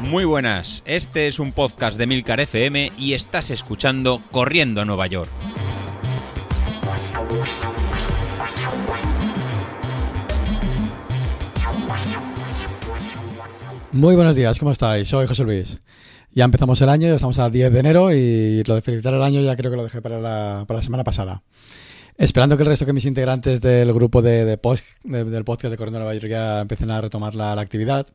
Muy buenas, este es un podcast de Milcar FM y estás escuchando Corriendo a Nueva York. Muy buenos días, ¿cómo estáis? Soy José Luis. Ya empezamos el año, ya estamos a 10 de enero y lo de felicitar el año ya creo que lo dejé para la, para la semana pasada. Esperando que el resto de mis integrantes del grupo de, post, del podcast de Corriendo Nueva York ya empiecen a retomar la, actividad,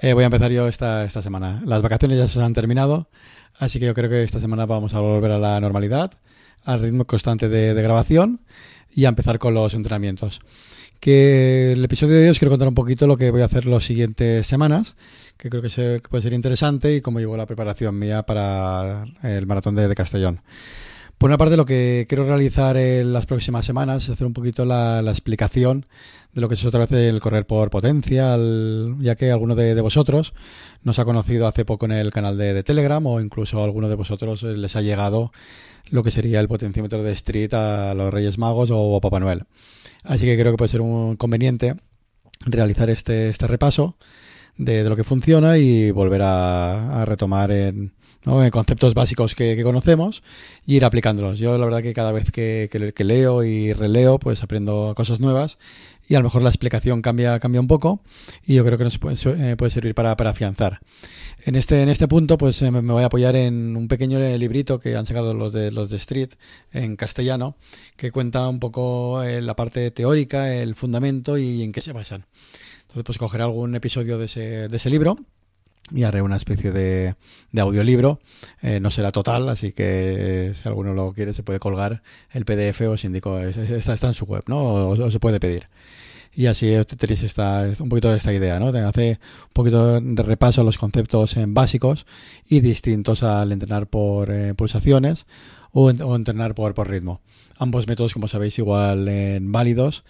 eh, voy a empezar yo esta, esta semana. Las vacaciones ya se han terminado, así que yo creo que esta semana vamos a volver a la normalidad, al ritmo constante de, grabación y a empezar con los entrenamientos. Que el episodio de hoy os quiero contar un poquito lo que voy a hacer las siguientes semanas, que creo que, puede ser interesante y cómo llevo la preparación mía para el maratón de Castellón. Por una parte, lo que quiero realizar en las próximas semanas es hacer un poquito la, explicación de lo que es otra vez el correr por potencia, ya que alguno de, vosotros nos ha conocido hace poco en el canal de, Telegram o incluso a alguno de vosotros les ha llegado lo que sería el potenciómetro de Street a los Reyes Magos o a Papá Noel. Así que creo que puede ser un conveniente realizar este, este repaso de, lo que funciona y volver a retomar en, ¿no? conceptos básicos que, conocemos y ir aplicándolos. Yo la verdad que cada vez que, leo y releo pues aprendo cosas nuevas y a lo mejor la explicación cambia, cambia un poco y yo creo que nos puede, eh, puede servir para, para, afianzar. En este, en este punto pues eh, me voy a apoyar en un pequeño librito que han sacado los de, los de Street en castellano que cuenta un poco eh, la parte teórica, el fundamento y en qué se basan. Entonces pues cogeré algún episodio de ese, de ese libro y haré una especie de, de audiolibro. Eh, no será total, así que si alguno lo quiere se puede colgar el PDF, os indico, está, está en su web, ¿no? O, se puede pedir. Y así tenéis esta, un poquito de esta idea, ¿no? Hace un poquito de repaso a los conceptos en básicos y distintos al entrenar por eh, pulsaciones o, o, entrenar por, por ritmo. Ambos métodos, como sabéis, igual en válidos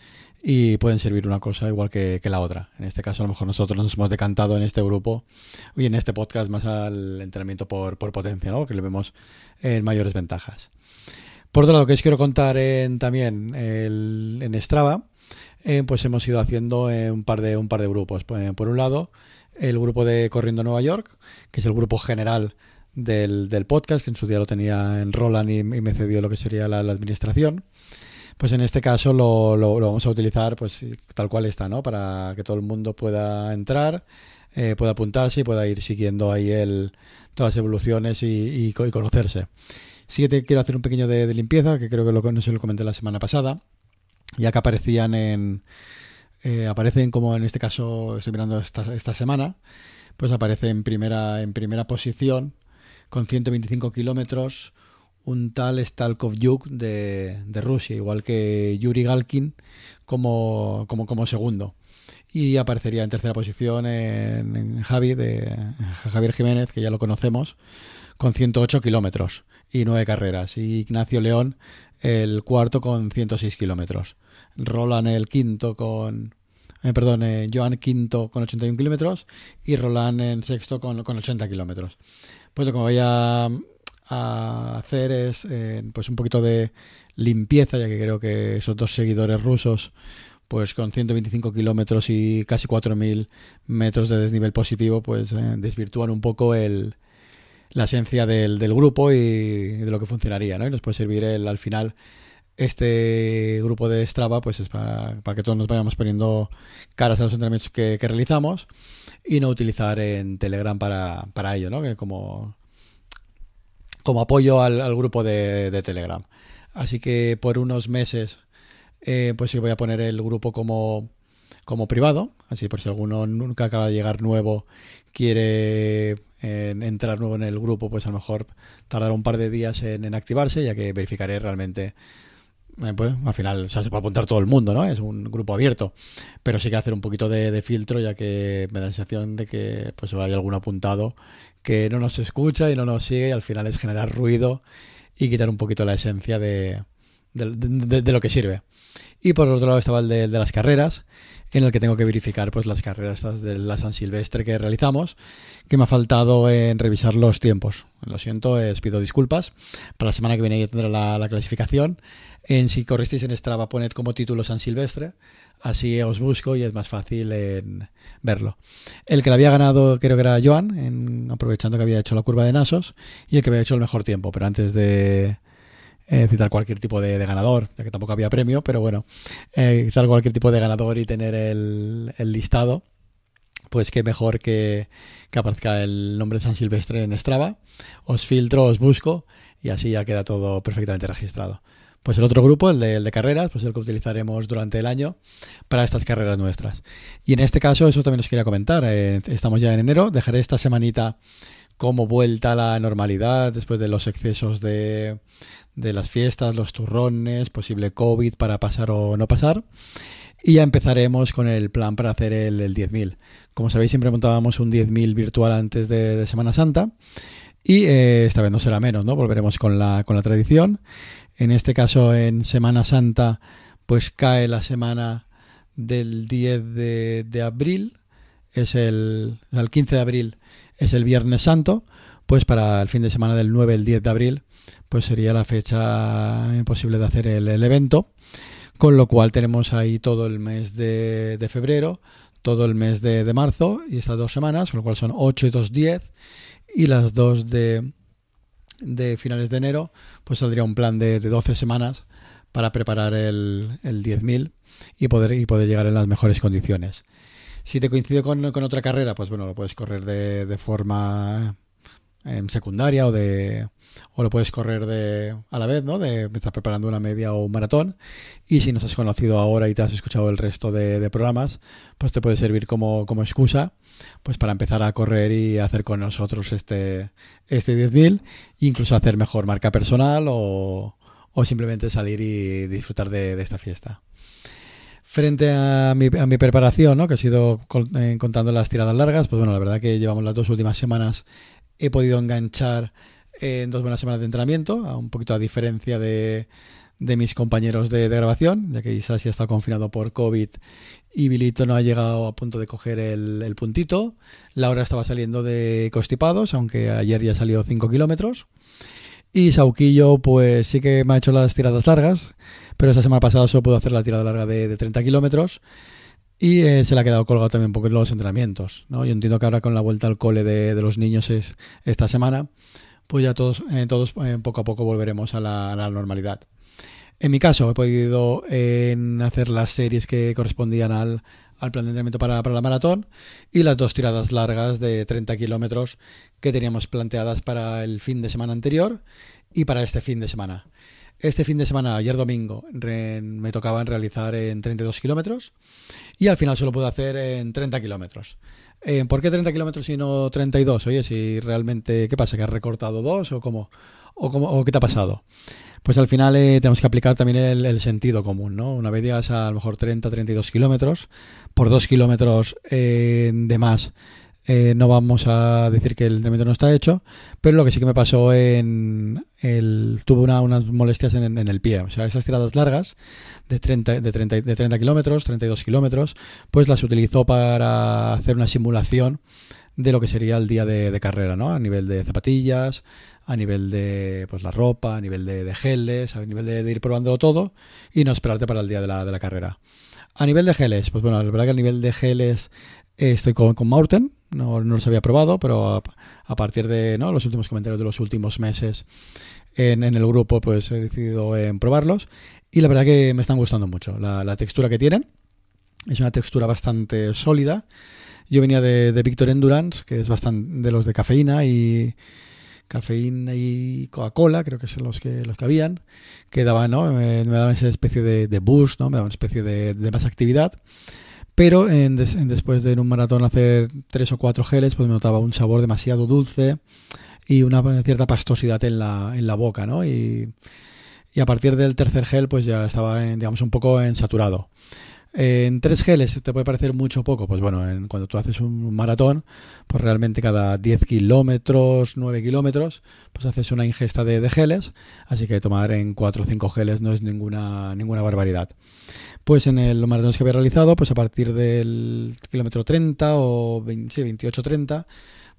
y pueden servir una cosa igual que, la otra. En este caso, a lo mejor nosotros nos hemos decantado en este grupo y en este podcast más al entrenamiento por, potencia, ¿no? que le vemos en mayores ventajas. Por otro lado, que os quiero contar en, también en Strava, eh, pues hemos ido haciendo eh, un, par de, un par de grupos. Pues, por un lado, el grupo de Corriendo Nueva York, que es el grupo general del, podcast, que en su día lo tenía en Roland y, me cedió lo que sería la administración pues en este caso lo, lo, vamos a utilizar pues tal cual está, ¿no? Para que todo el mundo pueda entrar, eh, pueda apuntarse y pueda ir siguiendo ahí el, todas las evoluciones y, conocerse. Sí que te quiero hacer un pequeño de, limpieza, que creo que lo, no se lo comenté la semana pasada, ya que aparecían en... Eh, aparecen como en este caso estoy mirando esta, esta semana, pues aparece en primera, en primera posición con 125 kilómetros, un tal Stalkov-Yuk de, de, Rusia, igual que Yuri Galkin como, como, segundo. Y aparecería en tercera posición en, Javi de Javier Jiménez, que ya lo conocemos, con 108 kilómetros y nueve carreras. Y Ignacio León el cuarto con 106 kilómetros. Roland el quinto con... Eh, perdón, eh, Joan quinto con 81 kilómetros y Roland en sexto con, con 80 kilómetros. Pues como vaya a hacer es eh, pues un poquito de limpieza, ya que creo que esos dos seguidores rusos, pues con 125 kilómetros y casi 4.000 metros de desnivel positivo, pues eh, desvirtúan un poco el, la esencia del, del, grupo y de lo que funcionaría, ¿no? Y nos puede servir el, al final este grupo de Strava, pues es para, que todos nos vayamos poniendo caras a los entrenamientos que, que realizamos y no utilizar en Telegram para, para ello, ¿no? Que como como apoyo al, grupo de, Telegram. Así que por unos meses, eh, pues sí voy a poner el grupo como, como privado, así por si alguno nunca acaba de llegar nuevo, quiere eh, entrar nuevo en el grupo, pues a lo mejor tardará un par de días en, activarse, ya que verificaré realmente eh, pues, al final se puede apuntar todo el mundo, ¿no? Es un grupo abierto. Pero sí que hacer un poquito de, de, filtro, ya que me da la sensación de que pues hay algún apuntado que no nos escucha y no nos sigue y al final es generar ruido y quitar un poquito la esencia de, lo que sirve. Y por otro lado estaba el de, las carreras, en el que tengo que verificar pues las carreras de la San Silvestre que realizamos, que me ha faltado en revisar los tiempos. Lo siento, les pido disculpas. Para la semana que viene ya tendré la, clasificación. En si corristeis en Strava, poned como título San Silvestre, así os busco y es más fácil en verlo. El que le había ganado creo que era Joan, en, aprovechando que había hecho la curva de Nasos, y el que había hecho el mejor tiempo, pero antes de citar cualquier tipo de, ganador, ya que tampoco había premio, pero bueno, eh, citar cualquier tipo de ganador y tener el, listado, pues qué mejor que, que aparezca el nombre de San Silvestre en Strava. Os filtro, os busco y así ya queda todo perfectamente registrado. Pues el otro grupo, el de, carreras, pues el que utilizaremos durante el año para estas carreras nuestras. Y en este caso, eso también os quería comentar. Eh, estamos ya en enero, dejaré esta semanita como vuelta a la normalidad después de los excesos de, de las fiestas, los turrones, posible COVID para pasar o no pasar. Y ya empezaremos con el plan para hacer el, el 10.000. Como sabéis, siempre montábamos un 10.000 virtual antes de, Semana Santa. Y eh, esta vez no será menos, ¿no? Volveremos con la, con la tradición. En este caso, en Semana Santa, pues cae la semana del 10 de, abril. Es el, el 15 de abril, es el Viernes Santo. Pues para el fin de semana del 9 el 10 de abril, pues sería la fecha imposible de hacer el, evento. Con lo cual tenemos ahí todo el mes de, febrero, todo el mes de, de, marzo y estas dos semanas, con lo cual son 8 y 2, 10 y las dos de, de finales de enero, pues saldría un plan de, de 12 semanas para preparar el, el 10.000 y poder, y poder llegar en las mejores condiciones. Si te coincide con, con otra carrera, pues bueno, lo puedes correr de, de forma en secundaria o de o lo puedes correr de a la vez, ¿no? De estás preparando una media o un maratón y si nos has conocido ahora y te has escuchado el resto de, de programas, pues te puede servir como, como excusa pues para empezar a correr y hacer con nosotros este, este 10.000, incluso hacer mejor marca personal o, o simplemente salir y disfrutar de, esta fiesta. Frente a mi, a mi preparación, ¿no? que he sido eh, contando las tiradas largas, pues bueno, la verdad que llevamos las dos últimas semanas, he podido enganchar en dos buenas semanas de entrenamiento, a un poquito a diferencia de, mis compañeros de, grabación, ya que Isasi ha estado confinado por COVID y Bilito no ha llegado a punto de coger el, puntito. Laura estaba saliendo de constipados, aunque ayer ya salió 5 kilómetros. Y Sauquillo, pues sí que me ha hecho las tiradas largas, pero esta semana pasada solo pudo hacer la tirada larga de, 30 kilómetros. Y eh, se le ha quedado colgado también un poco los entrenamientos. ¿no? Yo entiendo que ahora con la vuelta al cole de, los niños es esta semana, pues ya todos, eh, todos eh, poco a poco volveremos a la normalidad. En mi caso, he podido hacer las series que correspondían al, plan de entrenamiento para, la maratón y las dos tiradas largas de 30 kilómetros que teníamos planteadas para el fin de semana anterior y para este fin de semana. Este fin de semana, ayer domingo, me tocaban realizar en 32 kilómetros y al final solo pude hacer en 30 kilómetros. Eh, ¿Por qué 30 kilómetros y no 32? Oye, si realmente, ¿qué pasa? ¿Que has recortado dos o cómo? ¿O, cómo, o qué te ha pasado? Pues al final eh, tenemos que aplicar también el, sentido común, ¿no? Una vez llegas a, lo mejor 30, 32 kilómetros, por dos kilómetros eh, de más eh, no vamos a decir que el entrenamiento no está hecho, pero lo que sí que me pasó en el, tuve unas molestias en, el pie, o sea, esas tiradas largas de 30, de 30, de 30 kilómetros, 32 kilómetros, pues las utilizó para hacer una simulación de lo que sería el día de, carrera, ¿no? A nivel de zapatillas, a nivel de pues la ropa, a nivel de, geles, a nivel de, ir probándolo todo y no esperarte para el día de la, de la carrera. A nivel de geles, pues bueno, la verdad que a nivel de geles eh, estoy con, con no, no, los había probado, pero a, partir de ¿no? los últimos comentarios de los últimos meses en, el grupo, pues he decidido en probarlos y la verdad que me están gustando mucho. La, textura que tienen es una textura bastante sólida. Yo venía de, de Victor Endurance, que es bastante de los de cafeína y cafeína y Coca-Cola, creo que son los que los que habían, que daban, ¿no? me, daban esa especie de, de, boost, ¿no? me daban una especie de más actividad. Pero en después de en un maratón hacer tres o cuatro geles, pues me notaba un sabor demasiado dulce y una cierta pastosidad en la, en la boca, ¿no? Y, a partir del tercer gel, pues ya estaba, digamos, un poco en saturado. En tres geles te puede parecer mucho poco. Pues bueno, en, cuando tú haces un maratón, pues realmente cada 10 kilómetros, 9 kilómetros, pues haces una ingesta de, geles. Así que tomar en 4 o 5 geles no es ninguna, ninguna barbaridad. Pues en el maratón que había realizado, pues a partir del kilómetro 30 o 28-30,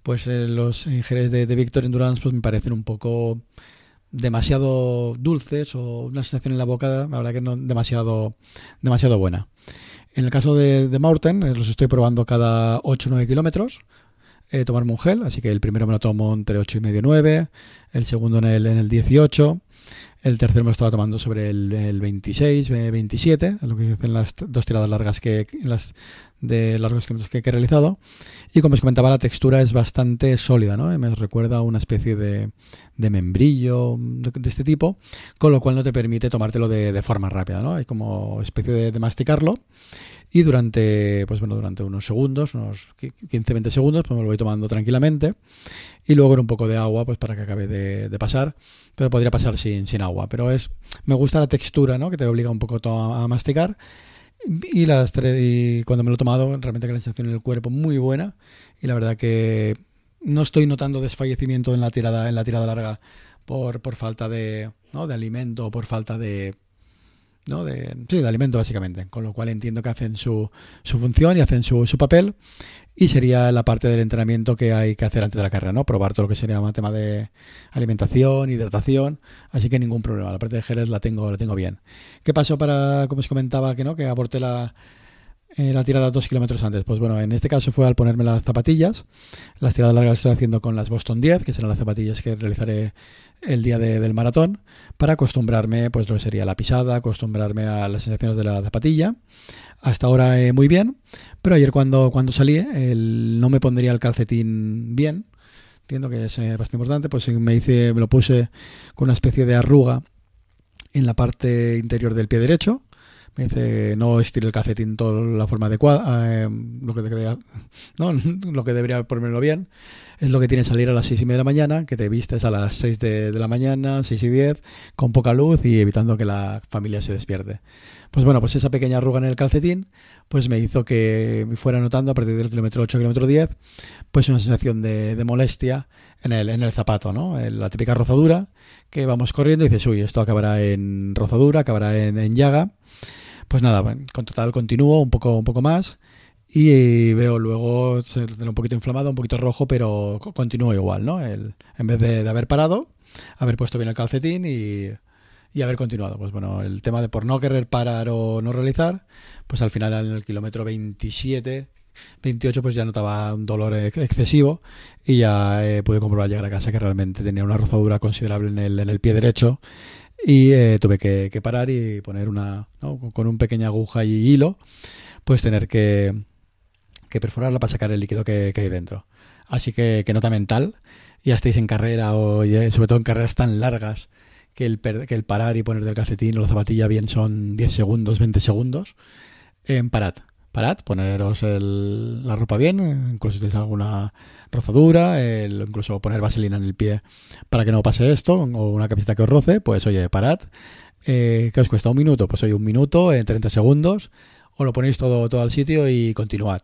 pues eh, los geles de, de Victor Endurance pues me parecen un poco demasiado dulces o una sensación en la boca, la verdad que no demasiado, demasiado buena. En el caso de, de eh, los estoy probando cada 8 o 9 kilómetros. Eh, tomarme un gel, así que el primero me lo tomo entre 8 y medio y 9, el segundo en el, en el 18, el tercero me lo estaba tomando sobre el, el 26, 27, lo que hacen las dos tiradas largas que las de largos kilómetros que, he realizado. Y como os comentaba, la textura es bastante sólida, ¿no? Me recuerda una especie de, de membrillo de, este tipo, con lo cual no te permite tomártelo de, de forma rápida, ¿no? Hay como especie de, masticarlo y durante pues bueno durante unos segundos unos 15-20 segundos pues me lo voy tomando tranquilamente y luego en un poco de agua pues para que acabe de, pasar pero podría pasar sin, sin agua pero es me gusta la textura ¿no? que te obliga un poco a masticar y las tres y cuando me lo he tomado realmente que la sensación en el cuerpo muy buena y la verdad que no estoy notando desfallecimiento en la tirada en la tirada larga por, por falta de, ¿no? de alimento por falta de ¿no? De, sí, de alimento básicamente, con lo cual entiendo que hacen su, su función y hacen su, su, papel y sería la parte del entrenamiento que hay que hacer antes de la carrera, ¿no? Probar todo lo que sería un tema de alimentación, hidratación, así que ningún problema, la parte de geles la tengo, la tengo bien. ¿Qué pasó para, como os comentaba, que no, que aporte la, eh, la tirada dos kilómetros antes? Pues bueno, en este caso fue al ponerme las zapatillas, las tiradas largas las estoy haciendo con las Boston 10, que serán las zapatillas que realizaré el día de, del maratón para acostumbrarme, pues lo que sería la pisada, acostumbrarme a las sensaciones de la zapatilla. Hasta ahora eh, muy bien, pero ayer cuando, cuando salí el, no me pondría el calcetín bien. Entiendo que es eh, bastante importante, pues me hice, me lo puse con una especie de arruga en la parte interior del pie derecho. Me dice no estire el calcetín toda la forma adecuada, eh, lo que debería, no, lo que debería ponérmelo bien es lo que tiene salir a las 6 y media de la mañana, que te vistes a las 6 de, la mañana, 6 y 10, con poca luz y evitando que la familia se despierte. Pues bueno, pues esa pequeña arruga en el calcetín, pues me hizo que me fuera notando a partir del kilómetro 8, kilómetro 10, pues una sensación de, molestia en el, en el zapato, ¿no? La típica rozadura, que vamos corriendo y dices, uy, esto acabará en rozadura, acabará en, en llaga. Pues nada, con total continúo un poco, un poco más y veo luego un poquito inflamado, un poquito rojo, pero continúo igual, ¿no? El, en vez de, de, haber parado, haber puesto bien el calcetín y, y, haber continuado. Pues bueno, el tema de por no querer parar o no realizar, pues al final en el kilómetro 27, 28 pues ya notaba un dolor excesivo y ya eh, pude comprobar llegar a casa que realmente tenía una rozadura considerable en el, en el pie derecho y eh, tuve que, parar y poner una, ¿no? con un pequeña aguja y hilo, pues tener que que perforarla para sacar el líquido que, que hay dentro. Así que, nota mental, ya estéis en carrera o sobre todo en carreras tan largas que el, que el parar y poner del calcetín o la zapatilla bien son 10 segundos, 20 segundos, eh, parad. Parad, poneros el, la ropa bien, incluso si tenéis alguna rozadura, el, incluso poner vaselina en el pie para que no pase esto, o una camiseta que os roce, pues oye, parad. Eh, ¿Qué os cuesta? ¿Un minuto? Pues oye, un minuto en 30 segundos, o lo ponéis todo, todo al sitio y continuad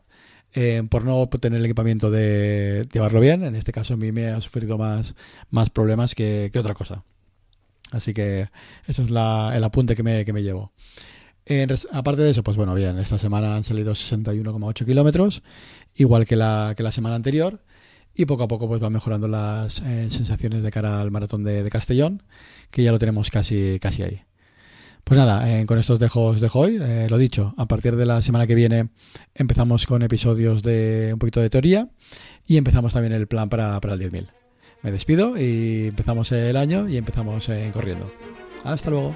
eh, por no tener el equipamiento de llevarlo bien. En este caso a mí me ha sufrido más, más problemas que, que otra cosa. Así que ese es la, el apunte que me, que me llevo. Aparte de eso, pues bueno, bien, esta semana han salido 61,8 kilómetros, igual que la, que la semana anterior, y poco a poco pues van mejorando las eh, sensaciones de cara al maratón de, Castellón, que ya lo tenemos casi, casi ahí. Pues nada, eh, con estos dejo, os dejo hoy. Eh, lo dicho, a partir de la semana que viene empezamos con episodios de un poquito de teoría y empezamos también el plan para, para el 10.000. Me despido y empezamos el año y empezamos corriendo. Hasta luego.